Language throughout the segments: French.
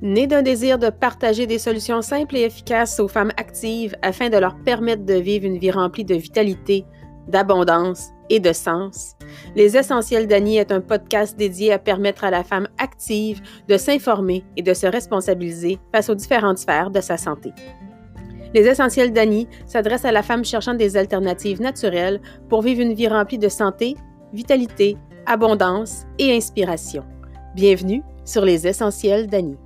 Né d'un désir de partager des solutions simples et efficaces aux femmes actives afin de leur permettre de vivre une vie remplie de vitalité, d'abondance et de sens, Les Essentiels d'Annie est un podcast dédié à permettre à la femme active de s'informer et de se responsabiliser face aux différentes sphères de sa santé. Les Essentiels d'Annie s'adressent à la femme cherchant des alternatives naturelles pour vivre une vie remplie de santé, vitalité, abondance et inspiration. Bienvenue sur Les Essentiels d'Annie.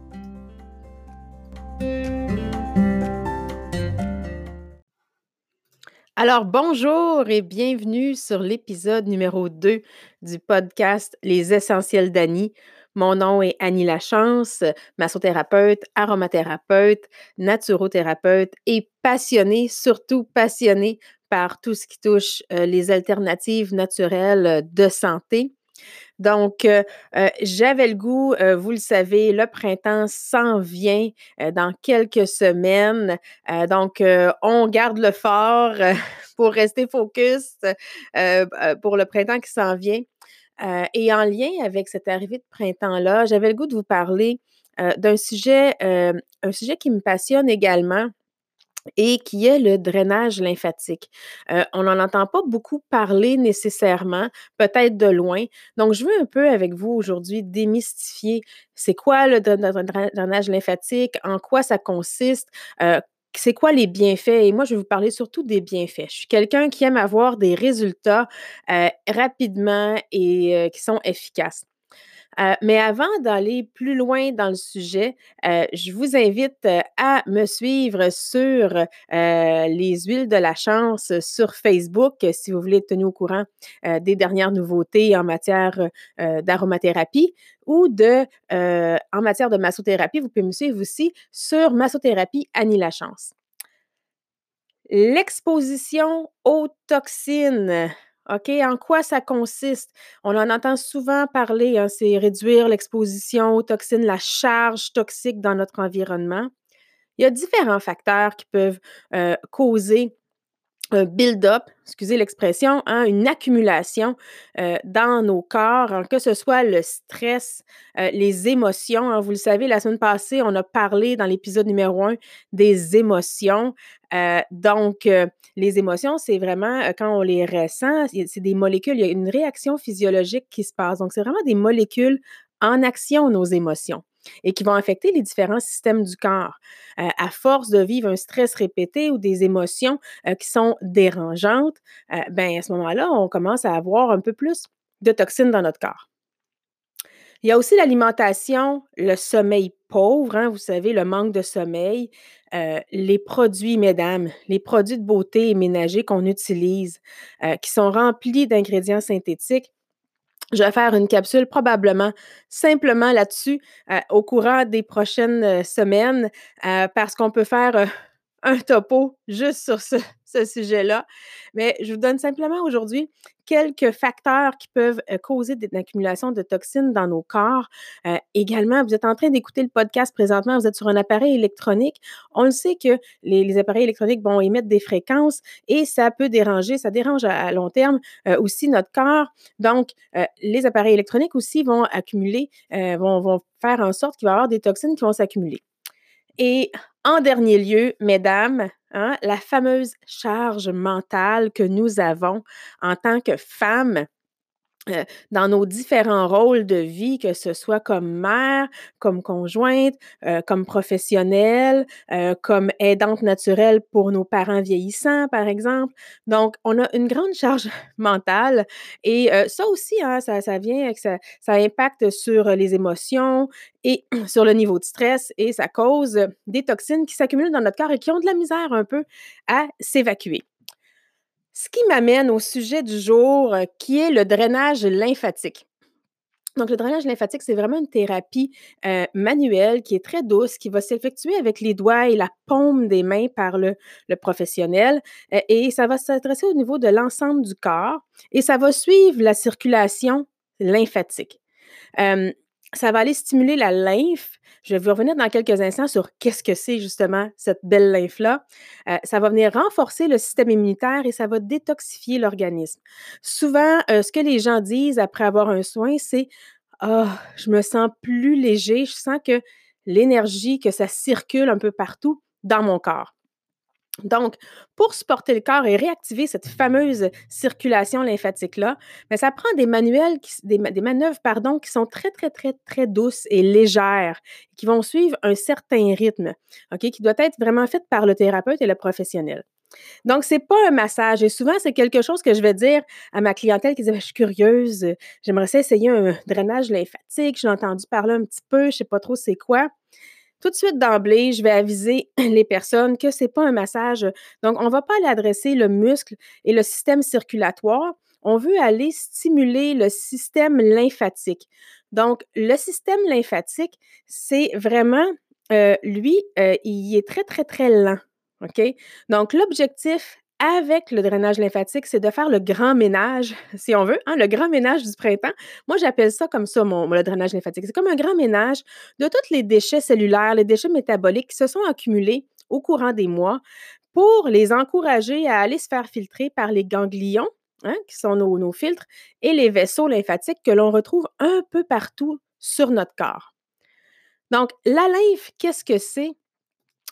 Alors, bonjour et bienvenue sur l'épisode numéro 2 du podcast Les Essentiels d'Annie. Mon nom est Annie Lachance, massothérapeute, aromathérapeute, naturothérapeute et passionnée, surtout passionnée par tout ce qui touche euh, les alternatives naturelles de santé. Donc, euh, euh, j'avais le goût, euh, vous le savez, le printemps s'en vient dans quelques semaines. donc, on garde le fort pour rester focus pour le printemps qui s'en vient. et en lien avec cette arrivée de printemps-là, j'avais le goût de vous parler d'un sujet, un sujet qui me passionne également et qui est le drainage lymphatique. Euh, on n'en entend pas beaucoup parler nécessairement, peut-être de loin. Donc, je veux un peu avec vous aujourd'hui démystifier c'est quoi le drainage lymphatique, en quoi ça consiste, euh, c'est quoi les bienfaits? Et moi, je vais vous parler surtout des bienfaits. Je suis quelqu'un qui aime avoir des résultats euh, rapidement et qui sont efficaces. Euh, mais avant d'aller plus loin dans le sujet, euh, je vous invite euh, à me suivre sur les huiles de la chance sur Facebook si vous voulez être tenu au courant des dernières nouveautés en matière d'aromathérapie ou de en matière de massothérapie. Vous pouvez me suivre aussi sur Massothérapie Annie Lachance. L'exposition aux toxines. OK, en quoi ça consiste? On en entend souvent parler, hein, c'est réduire l'exposition aux toxines, la charge toxique dans notre environnement. Il y a différents facteurs qui peuvent causer un build-up, excusez l'expression, hein, une accumulation euh, dans nos corps, hein, que ce soit le stress, euh, les émotions. Hein. vous le savez, la semaine passée, on a parlé dans l'épisode numéro un des émotions. Euh, donc, les émotions, c'est vraiment quand on les ressent, c'est des molécules, il y a une réaction physiologique qui se passe. Donc, c'est vraiment des molécules en action, nos émotions et qui vont affecter les différents systèmes du corps. Euh, à force de vivre un stress répété ou des émotions euh, qui sont dérangeantes, euh, ben à ce moment-là, on commence à avoir un peu plus de toxines dans notre corps. Il y a aussi l'alimentation, le sommeil pauvre, hein, vous savez, le manque de sommeil, les produits, mesdames, les produits de beauté et ménager qu'on utilise, qui sont remplis d'ingrédients synthétiques, je vais faire une capsule probablement simplement là-dessus euh, au courant des prochaines euh, semaines euh, parce qu'on peut faire un topo juste sur ce, sujet-là. Mais je vous donne simplement aujourd'hui quelques facteurs qui peuvent euh, causer une accumulation de toxines dans nos corps. Euh, également, vous êtes en train d'écouter le podcast présentement, vous êtes sur un appareil électronique. On le sait que les, appareils électroniques vont émettre des fréquences et ça peut déranger, ça dérange à, long terme euh, aussi notre corps. Donc, les appareils électroniques aussi vont accumuler, vont, vont faire en sorte qu'il va y avoir des toxines qui vont s'accumuler. Et en dernier lieu, mesdames, hein, la fameuse charge mentale que nous avons en tant que femmes euh, dans nos différents rôles de vie, que ce soit comme mère, comme conjointe, euh, comme professionnelle, euh, comme aidante naturelle pour nos parents vieillissants, par exemple. Donc, on a une grande charge mentale et ça aussi, hein, ça, ça vient, ça, ça impacte sur les émotions et sur le niveau de stress et ça cause des toxines qui s'accumulent dans notre corps et qui ont de la misère un peu à s'évacuer. Ce qui m'amène au sujet du jour, euh, qui est le drainage lymphatique. Donc, le drainage lymphatique, c'est vraiment une thérapie euh, manuelle qui est très douce, qui va s'effectuer avec les doigts et la paume des mains par le, professionnel. Euh, et ça va s'adresser au niveau de l'ensemble du corps et ça va suivre la circulation lymphatique. Ça va aller stimuler la lymphe je vais revenir dans quelques instants sur qu'est-ce que c'est justement cette belle lymphe-là. Euh, ça va venir renforcer le système immunitaire et ça va détoxifier l'organisme. Souvent, euh, ce que les gens disent après avoir un soin, c'est Ah, je me sens plus léger, je sens que l'énergie, que ça circule un peu partout dans mon corps. Donc, pour supporter le corps et réactiver cette fameuse circulation lymphatique-là, ben, ça prend des manuels, des, manœuvres pardon, qui sont très, très, très, très douces et légères, qui vont suivre un certain rythme, OK, qui doit être vraiment fait par le thérapeute et le professionnel. Donc, c'est pas un massage. Et souvent, c'est quelque chose que je vais dire à ma clientèle qui dit ben, Je suis curieuse, j'aimerais essayer un drainage lymphatique, j'ai entendu parler un petit peu, je sais pas trop c'est quoi tout de suite d'emblée, je vais aviser les personnes que ce n'est pas un massage. Donc, on ne va pas aller adresser le muscle et le système circulatoire. On veut aller stimuler le système lymphatique. Donc, le système lymphatique, c'est vraiment, euh, lui, euh, il est très, très, très lent. OK? Donc, l'objectif avec le drainage lymphatique, c'est de faire le grand ménage, si on veut, hein, le grand ménage du printemps. Moi, j'appelle ça comme ça, mon, le drainage lymphatique. C'est comme un grand ménage de tous les déchets cellulaires, les déchets métaboliques qui se sont accumulés au courant des mois pour les encourager à aller se faire filtrer par les ganglions, hein, qui sont nos, nos filtres, et les vaisseaux lymphatiques que l'on retrouve un peu partout sur notre corps. Donc, la lymphe, qu'est-ce que c'est?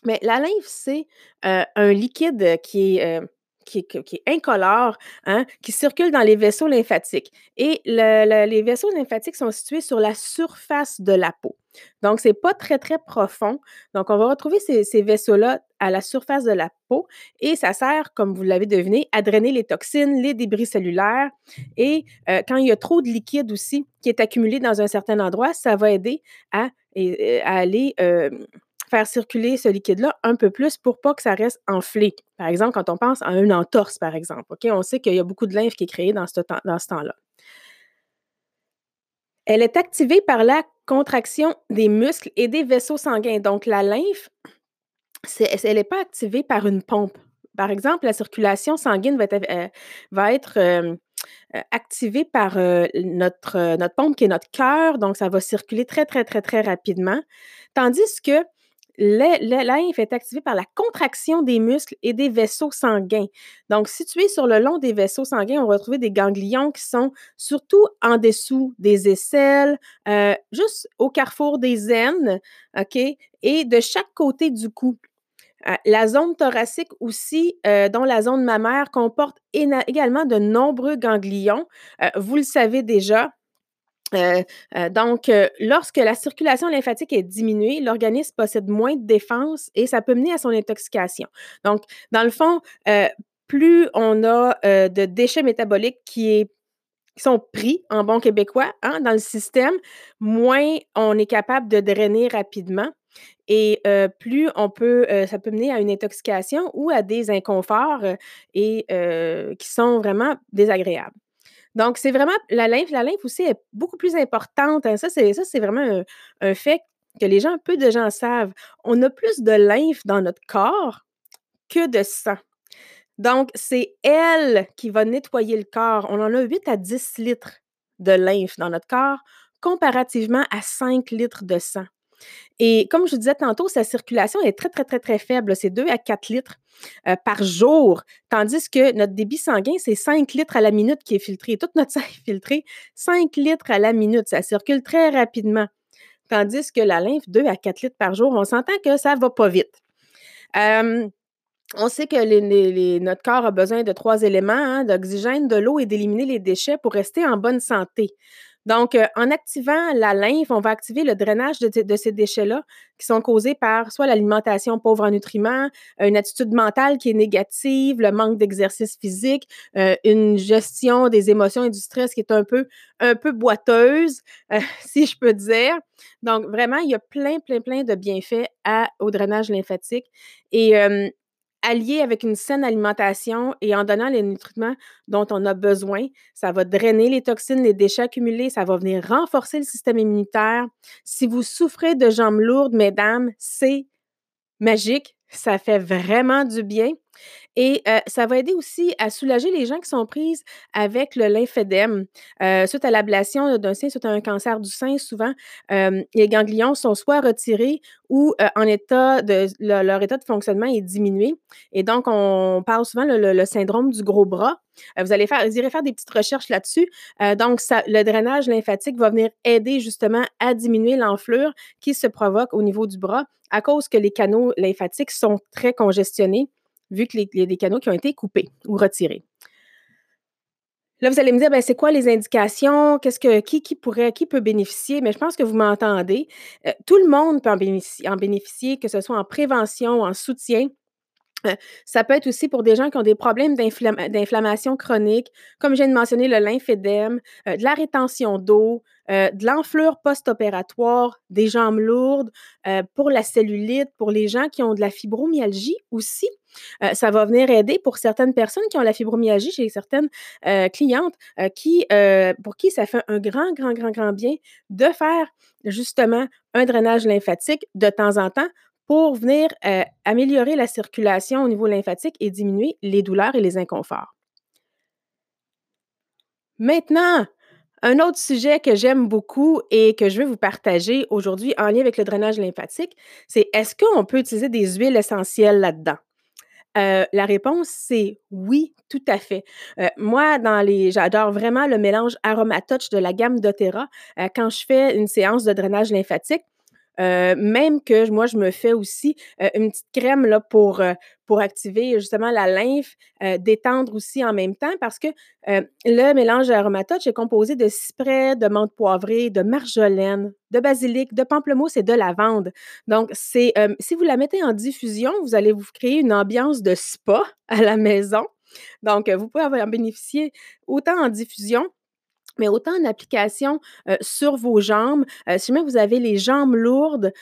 Mais la lymphe, c'est euh, un liquide qui est, euh, qui est, incolore, hein, qui circule dans les vaisseaux lymphatiques. Et les vaisseaux lymphatiques sont situés sur la surface de la peau. Donc, ce n'est pas très, très profond. Donc, on va retrouver ces, vaisseaux-là à la surface de la peau et ça sert, comme vous l'avez deviné, à drainer les toxines, les débris cellulaires. Et euh, quand il y a trop de liquide aussi qui est accumulé dans un certain endroit, ça va aider à, aller faire circuler ce liquide-là un peu plus pour pas que ça reste enflé. Par exemple, quand on pense à une entorse, par exemple, on sait qu'il y a beaucoup de lymphe qui est créée dans ce, temps-là. Elle est activée par la contraction des muscles et des vaisseaux sanguins. Donc, la lymphe, elle n'est pas activée par une pompe. Par exemple, la circulation sanguine va être, euh, euh, activée par euh, notre, notre pompe qui est notre cœur. Donc, ça va circuler très, très, très, très rapidement. Tandis que le, est activé par la contraction des muscles et des vaisseaux sanguins. Donc, situé sur le long des vaisseaux sanguins, on va retrouver des ganglions qui sont surtout en dessous des aisselles, euh, juste au carrefour des aines, OK, et de chaque côté du cou. Euh, la zone thoracique aussi, euh, dont la zone mammaire, comporte également de nombreux ganglions. vous le savez déjà, euh, euh, donc, euh, lorsque la circulation lymphatique est diminuée, l'organisme possède moins de défense et ça peut mener à son intoxication. Donc, dans le fond, plus on a de déchets métaboliques qui, sont pris en bon québécois hein, dans le système, moins on est capable de drainer rapidement. Et plus on peut, ça peut mener à une intoxication ou à des inconforts qui sont vraiment désagréables. Donc, c'est vraiment la lymphe. La lymphe aussi est beaucoup plus importante. Hein. Ça, c'est, ça, c'est vraiment un, fait que les gens, peu de gens savent. On a plus de lymphe dans notre corps que de sang. Donc, c'est elle qui va nettoyer le corps. On en a 8 à 10 litres de lymphe dans notre corps comparativement à 5 litres de sang. Et comme je vous disais tantôt, sa circulation est très, très, très, très faible. C'est 2 à 4 litres euh, par jour, tandis que notre débit sanguin, c'est 5 litres à la minute qui est filtré. Toute notre sang est filtré 5 litres à la minute. Ça circule très rapidement. Tandis que la lymphe, 2 à 4 litres par jour, on s'entend que ça ne va pas vite. on sait que notre corps a besoin de trois éléments, hein, d'oxygène, de l'eau et d'éliminer les déchets pour rester en bonne santé. Donc, euh, en activant la lymphe, on va activer le drainage de, ces déchets-là qui sont causés par soit l'alimentation pauvre en nutriments, une attitude mentale qui est négative, le manque d'exercice physique, euh, une gestion des émotions et du stress qui est un peu, un peu boiteuse, euh, si je peux dire. Donc, vraiment, il y a plein, plein, plein de bienfaits au drainage lymphatique. Allié avec une saine alimentation et en donnant les nutriments dont on a besoin, ça va drainer les toxines, les déchets accumulés, ça va venir renforcer le système immunitaire. Si vous souffrez de jambes lourdes, mesdames, c'est magique, ça fait vraiment du bien. Et ça va aider aussi à soulager les gens qui sont prises avec le lymphédème. Suite à l'ablation d'un sein, suite à un cancer du sein, souvent, les ganglions sont soit retirés ou, en état de le leur état de fonctionnement est diminué et donc on parle souvent le syndrome du gros bras. Vous allez faire vous irez faire des petites recherches là-dessus. Donc le drainage lymphatique va venir aider justement à diminuer l'enflure qui se provoque au niveau du bras à cause que les canaux lymphatiques sont très congestionnés vu que les il y a des canaux qui ont été coupés ou retirés. Là, vous allez me dire, ben, c'est quoi les indications? Qu'est-ce que qui qui pourrait qui peut bénéficier? Mais je pense que vous m'entendez. Heu, tout le monde peut en bénéfici en bénéficier, que ce soit en prévention, en soutien. Heu, ça peut être aussi pour des gens qui ont des problèmes d'inflamma d'inflammation chronique, comme je viens de mentionner le lymphédème, heu, de la rétention d'eau, heu, de l'enflure post-opératoire, des jambes lourdes, pour la cellulite, pour les gens qui ont de la fibromyalgie aussi. Ça va venir aider pour certaines personnes qui ont la fibromyalgie. J'ai certaines, clientes, qui, pour qui ça fait un grand, grand, grand, grand bien de faire justement un drainage lymphatique de temps en temps pour venir, heu, améliorer la circulation au niveau lymphatique et diminuer les douleurs et les inconforts. Maintenant, un autre sujet que j'aime beaucoup et que je veux vous partager aujourd'hui en lien avec le drainage lymphatique, c'est est-ce qu'on peut utiliser des huiles essentielles là-dedans? Heu, la réponse, c'est oui, tout à fait. Heu, moi, dans les j'adore vraiment le mélange Aromatouch de la gamme doTERRA, heu, quand je fais une séance de drainage lymphatique. Heu, même que moi, je me fais aussi, heu, une petite crème pour, heu, pour activer justement la lymphe, détendre aussi en même temps parce que, le mélange Aromatouch est composé de cyprès, de menthe poivrée, de marjolaine, de basilic, de pamplemousse et de lavande. Donc c'est, si vous la mettez en diffusion, vous allez vous créer une ambiance de spa à la maison. Donc, vous pouvez en bénéficier autant en diffusion mais autant en application, sur vos jambes, si jamais vous avez les jambes lourdes,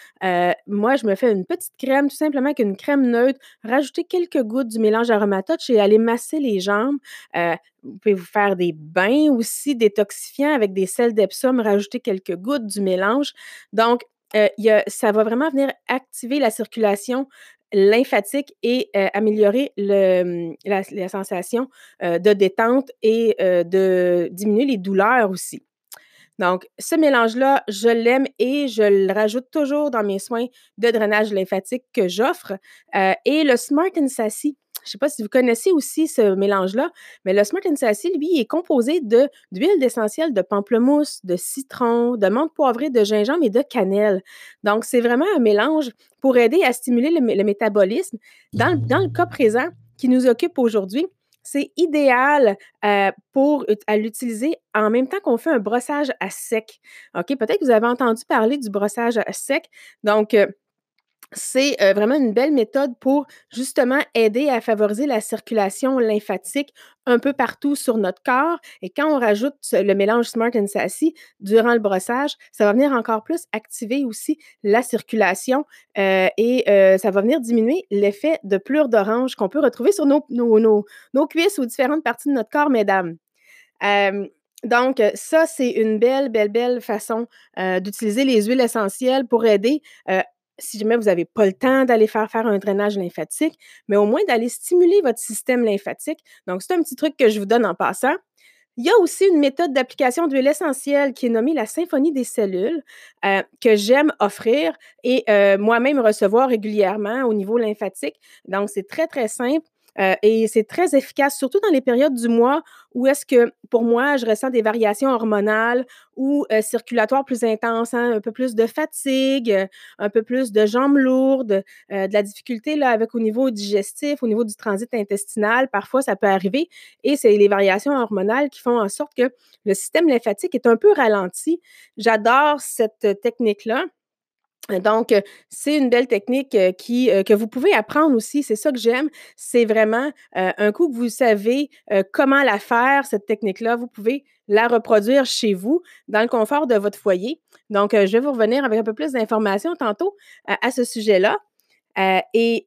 moi, je me fais une petite crème, tout simplement avec une crème neutre, rajouter quelques gouttes du mélange Aromatouch et aller masser les jambes. Vous pouvez vous faire des bains aussi détoxifiants avec des sels d'Epsom, rajouter quelques gouttes du mélange. Donc, ça va vraiment venir activer la circulation lymphatique et heu, améliorer mmh, la sensation, heu, de détente et heu, de diminuer les douleurs aussi. Donc ce mélange-là, je l'aime et je le rajoute toujours dans mes soins de drainage lymphatique que j'offre, et le Smart and Sassy, je ne sais pas si vous connaissez aussi ce mélange-là, mais le Smart and Sassy, lui, est composé de d'huile d'essentiel de pamplemousse, de citron, de menthe poivrée, de gingembre et de cannelle. Donc c'est vraiment un mélange pour aider à stimuler le mé le métabolisme. Dans dans le cas présent qui nous occupe aujourd'hui, c'est idéal, heu, pour à l'utiliser en même temps qu'on fait un brossage à sec. OK? Peut-être que vous avez entendu parler du brossage à sec. Donc, heu c'est, heu, vraiment une belle méthode pour justement aider à favoriser la circulation lymphatique un peu partout sur notre corps et quand on rajoute le mélange Smart and Sassy durant le brossage, ça va venir encore plus activer aussi la circulation, heu et heu, ça va venir diminuer l'effet de pelure d'orange qu'on peut retrouver sur nos cuisses ou différentes parties de notre corps, mesdames. Donc ça, c'est une belle, belle, belle façon, d'utiliser les huiles essentielles pour aider, heu, si jamais vous avez pas le temps d'aller faire faire un drainage lymphatique, mais au moins d'aller stimuler votre système lymphatique. Donc c'est un petit truc que je vous donne en passant. Il y a aussi une méthode d'application d'huile essentielle qui est nommée la symphonie des cellules, heu, que j'aime offrir et heu, moi-même recevoir régulièrement au niveau lymphatique. Donc c'est très, très simple. Heu et c'est très efficace, surtout dans les périodes du mois où est-ce que, pour moi, je ressens des variations hormonales ou heu, circulatoires plus intenses, hein, un peu plus de fatigue, heu, un peu plus de jambes lourdes, de la difficulté là avec au niveau digestif, au niveau du transit intestinal, parfois ça peut arriver et c'est les variations hormonales qui font en sorte que le système lymphatique est un peu ralenti. J'adore cette technique-là donc, heu, c'est une belle technique, qui, heu, que vous pouvez apprendre aussi. C'est ça que j'aime. C'est vraiment, un coup que vous savez, comment la faire, cette technique-là, vous pouvez la reproduire chez vous, dans le confort de votre foyer. Donc, je vais vous revenir avec un peu plus d'informations tantôt à ce sujet-là. Et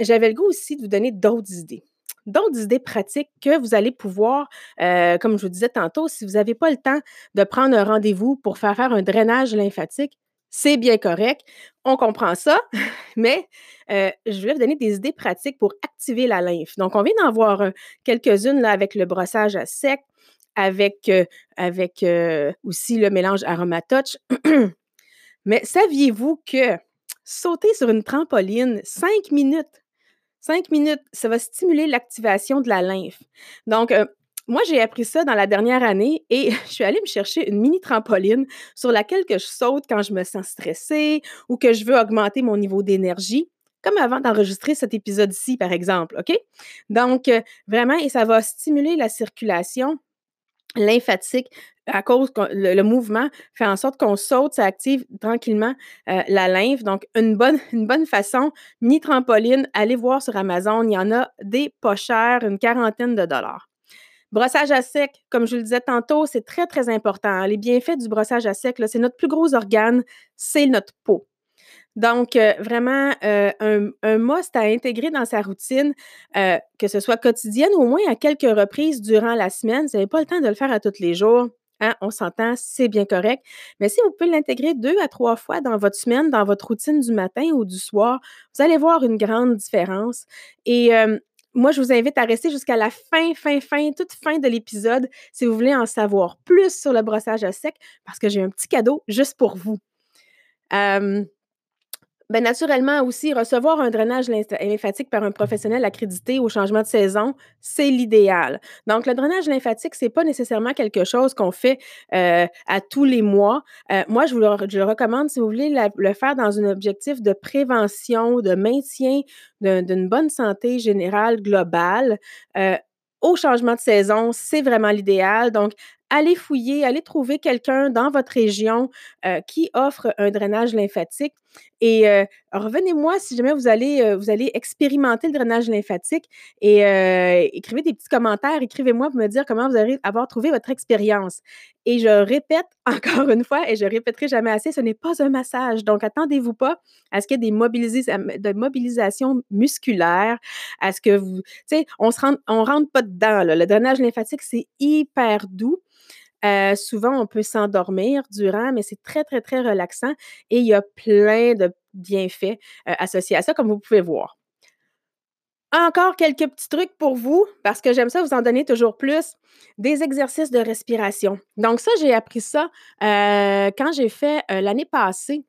j'avais le goût aussi de vous donner d'autres idées. D'autres idées pratiques que vous allez pouvoir, comme je vous disais tantôt, si vous avez pas le temps de prendre un rendez-vous pour faire un drainage lymphatique, c'est bien correct, on comprend ça, mais euh, je vais vous donner des idées pratiques pour activer la lymphe. Donc, on vient d'en voir euh, quelques-unes là avec le brossage à sec, avec, euh, avec aussi le mélange Aromatouch. mais saviez-vous que sauter sur une trampoline cinq minutes, cinq minutes, ça va stimuler l'activation de la lymphe? Donc, moi, j'ai appris ça dans la dernière année et je suis allée me chercher une mini trampoline sur laquelle que je saute quand je me sens stressée ou que je veux augmenter mon niveau d'énergie, comme avant d'enregistrer cet épisode-ci, par exemple, OK? Donc, euh, vraiment, et ça va stimuler la circulation lymphatique à cause que le, mouvement fait en sorte qu'on saute, ça active tranquillement euh, la lymphe. Donc, une bonne, une bonne façon, mini trampoline, allez voir sur Amazon, il y en a des pas chers, une quarantaine de dollars. Brossage à sec, comme je le disais tantôt, c'est très, très important. Les bienfaits du brossage à sec, c'est notre plus gros organe, c'est notre peau. Donc, euh, vraiment, euh, un, un, must à intégrer dans sa routine, euh, que ce soit quotidienne ou au moins à quelques reprises durant la semaine. Vous n'avez pas le temps de le faire à tous les jours. Hein, on s'entend, c'est bien correct. Mais si vous pouvez l'intégrer deux à trois fois dans votre semaine, dans votre routine du matin ou du soir, vous allez voir une grande différence. Et moi, je vous invite à rester jusqu'à la fin, fin, fin, toute fin de l'épisode si vous voulez en savoir plus sur le brossage à sec, parce que j'ai un petit cadeau juste pour vous. Ben, naturellement aussi, recevoir un drainage lymphatique par un professionnel accrédité au changement de saison, c'est l'idéal. Donc, le drainage lymphatique, c'est pas nécessairement quelque chose qu'on fait euh, à tous les mois. Euh, moi, je le, recommande si vous voulez le faire dans un objectif de prévention, de maintien d'une bonne santé générale globale. Euh, au changement de saison, c'est vraiment l'idéal. Donc, allez fouiller, allez trouver quelqu'un dans votre région qui offre un drainage lymphatique. Et revenez-moi si jamais vous allez, vous allez expérimenter le drainage lymphatique et écrivez des petits commentaires, écrivez-moi pour me dire comment vous allez avoir trouvé votre expérience. Et je répète encore une fois, et je répéterai jamais assez, ce n'est pas un massage. Donc, attendez-vous pas à ce qu'il y ait des de mobilisations musculaires, à ce que vous, tu sais, on se rentre, rentre pas dedans. Le drainage lymphatique, c'est hyper doux. Euh, souvent, on peut s'endormir durant, mais c'est très, très, très relaxant et il y a plein de bienfaits euh, associés à ça, comme vous pouvez voir. Encore quelques petits trucs pour vous, parce que j'aime ça vous en donner toujours plus. Des exercices de respiration. Donc, ça, j'ai appris ça euh, quand j'ai fait l'année passée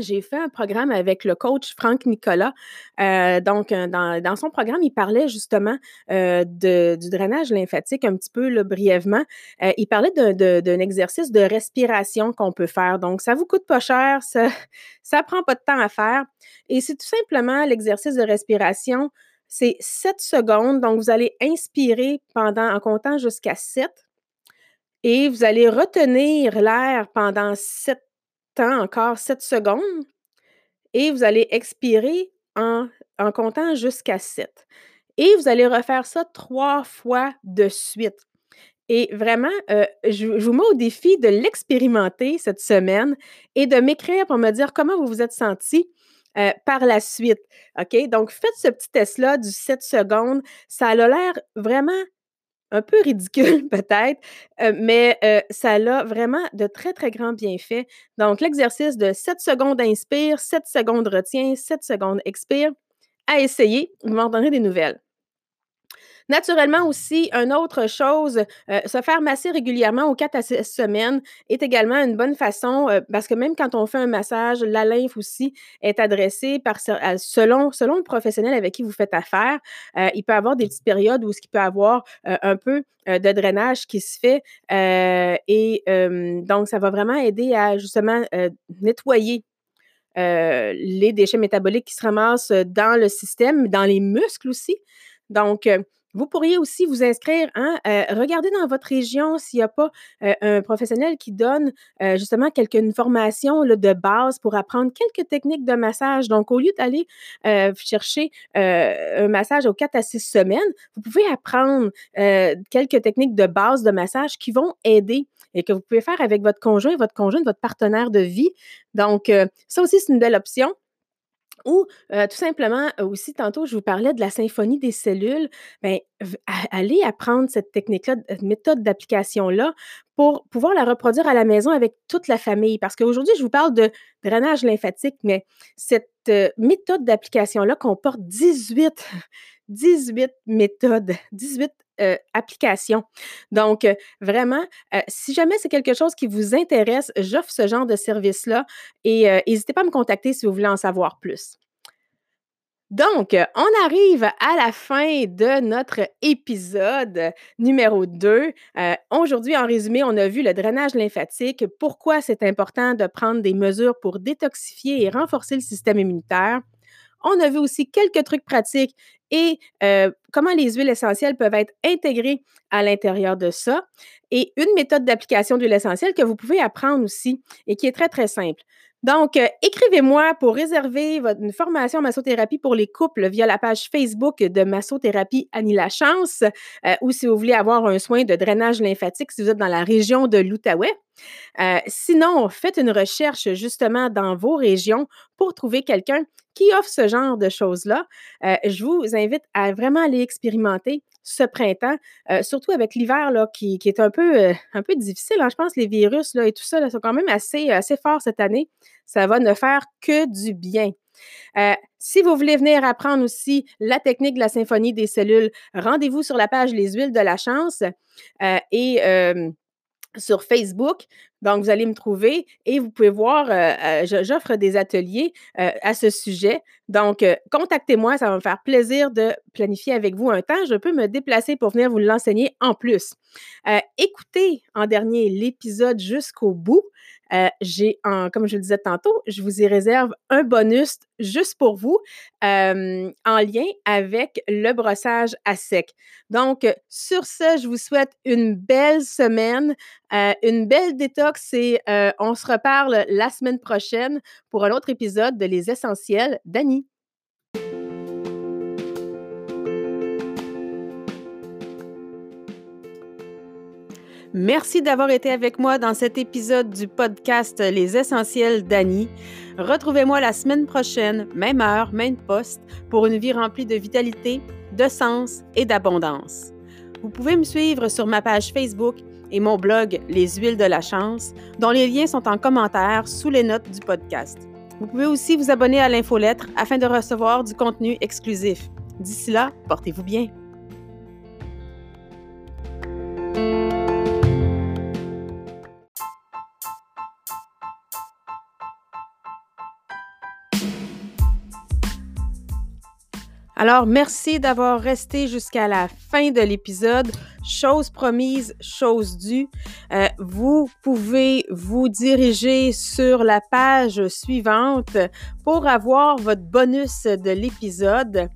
j'ai fait un programme avec le coach Franck Nicolas. Euh, donc, euh, dans, son programme, il parlait justement euh, du drainage lymphatique un petit peu brièvement. il parlait d'un exercice de respiration qu'on peut faire. Donc, ça vous coûte pas cher, ça ça prend pas de temps à faire. Et c'est tout simplement l'exercice de respiration. C'est 7 secondes. Donc, vous allez inspirer pendant, en comptant jusqu'à 7. Et vous allez retenir l'air pendant 7 temps encore 7 secondes et vous allez expirer en, comptant jusqu'à 7. Et vous allez refaire ça trois fois de suite. Et vraiment, euh, je, vous mets au défi de l'expérimenter cette semaine et de m'écrire pour me dire comment vous vous êtes senti euh, par la suite. OK? Donc, faites ce petit test-là du 7 secondes. Ça a l'air vraiment un peu ridicule peut-être, euh, mais euh, ça a vraiment de très, très grands bienfaits. Donc, l'exercice de 7 secondes inspire, 7 secondes retient, 7 secondes expire, à essayer. Vous m'en donnerez des nouvelles. Naturellement aussi, une autre chose, euh, se faire masser régulièrement aux 4 à 6 semaines est également une bonne façon euh, parce que même quand on fait un massage, la lymphe aussi est adressée par, selon, selon le professionnel avec qui vous faites affaire. Euh, il peut y avoir des petites périodes où il peut y avoir un peu de drainage qui se fait et donc ça va vraiment aider à justement nettoyer les déchets métaboliques qui se ramassent dans le système, dans les muscles aussi. Donc, vous pourriez aussi vous inscrire, hein, euh, regardez dans votre région s'il n'y a pas euh, un professionnel qui donne euh, justement quelques une formation de base pour apprendre quelques techniques de massage. Donc, au lieu d'aller chercher un massage aux 4 à 6 semaines, vous pouvez apprendre quelques techniques de base de massage qui vont aider et que vous pouvez faire avec votre conjoint, votre conjoint, votre partenaire de vie. Donc, ça aussi, c'est une belle option. Ou tout simplement, aussi, tantôt, je vous parlais de la symphonie des cellules. Bien, allez apprendre cette technique-là, cette méthode d'application-là pour pouvoir la reproduire à la maison avec toute la famille. Parce qu'aujourd'hui, je vous parle de drainage lymphatique, mais cette méthode d'application-là comporte 18, 18 méthodes, 18 applications. Donc, vraiment, si jamais c'est quelque chose qui vous intéresse, j'offre ce genre de service-là et n'hésitez pas à me contacter si vous voulez en savoir plus. Donc, on arrive à la fin de notre épisode numéro 2. Aujourd'hui, en résumé, on a vu le drainage lymphatique, pourquoi c'est important de prendre des mesures pour détoxifier et renforcer le système immunitaire. On a vu aussi quelques trucs pratiques et comment les huiles essentielles peuvent être intégrées à l'intérieur de ça. Et une méthode d'application d'huile essentielle que vous pouvez apprendre aussi et qui est très, très simple. Donc, écrivez-moi pour réserver une formation massothérapie pour les couples via la page Facebook de Massothérapie Annie Lachance ou si vous voulez avoir un soin de drainage lymphatique si vous êtes dans la région de l'Outaouais. sinon, faites une recherche justement dans vos régions pour trouver quelqu'un qui offre ce genre de choses-là. je vous invite à vraiment aller expérimenter ce printemps, euh, surtout avec l'hiver là, qui, est un peu, euh, un peu difficile. Hein. Je pense que les virus là, et tout ça sont quand même assez, assez forts cette année. Ça va ne faire que du bien. Euh, si vous voulez venir apprendre aussi la technique de la symphonie des cellules, rendez-vous sur la page Les huiles de la chance et sur Facebook. Donc, vous allez me trouver et vous pouvez voir, euh, euh, j'offre des ateliers euh, à ce sujet. Donc, contactez-moi, ça va me faire plaisir de planifier avec vous un temps. Je peux me déplacer pour venir vous l'enseigner en plus. écoutez en dernier l'épisode jusqu'au bout. Euh, j'ai, comme je le disais tantôt, je vous y réserve un bonus juste pour vous en lien avec le brossage à sec. Donc, sur ce, je vous souhaite une belle semaine, une belle détox et on se reparle la semaine prochaine pour un autre épisode de Les Essentiels d'Annie. Merci d'avoir été avec moi dans cet épisode du podcast Les Essentiels d'Annie. Retrouvez-moi la semaine prochaine, même heure, même poste, pour une vie remplie de vitalité, de sens et d'abondance. Vous pouvez me suivre sur ma page Facebook et mon blog Les Huiles de la Chance, dont les liens sont en commentaire sous les notes du podcast. Vous pouvez aussi vous abonner à l'infolettre afin de recevoir du contenu exclusif. D'ici là, portez-vous bien. Alors, merci d'avoir resté jusqu'à la fin de l'épisode. Chose promise, chose due. Euh, vous pouvez vous diriger sur la page suivante pour avoir votre bonus de l'épisode.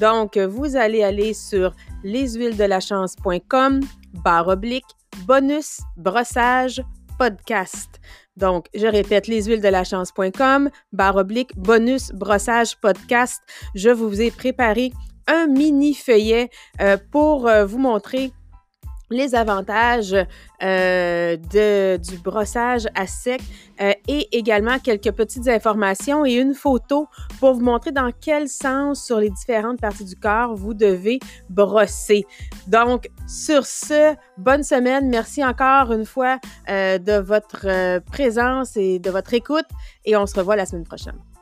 Donc, vous allez aller sur leshuilesdelachance.com, barre oblique, bonus, brossage, podcast. Donc, je répète, leshuilesdelachance.com, barre oblique, bonus, brossage, podcast. Je vous ai préparé un mini feuillet euh, pour euh, vous montrer les avantages euh, du brossage à sec euh, et également quelques petites informations et une photo pour vous montrer dans quel sens sur les différentes parties du corps vous devez brosser. Donc, sur ce, bonne semaine. Merci encore une fois euh, de votre présence et de votre écoute et on se revoit la semaine prochaine.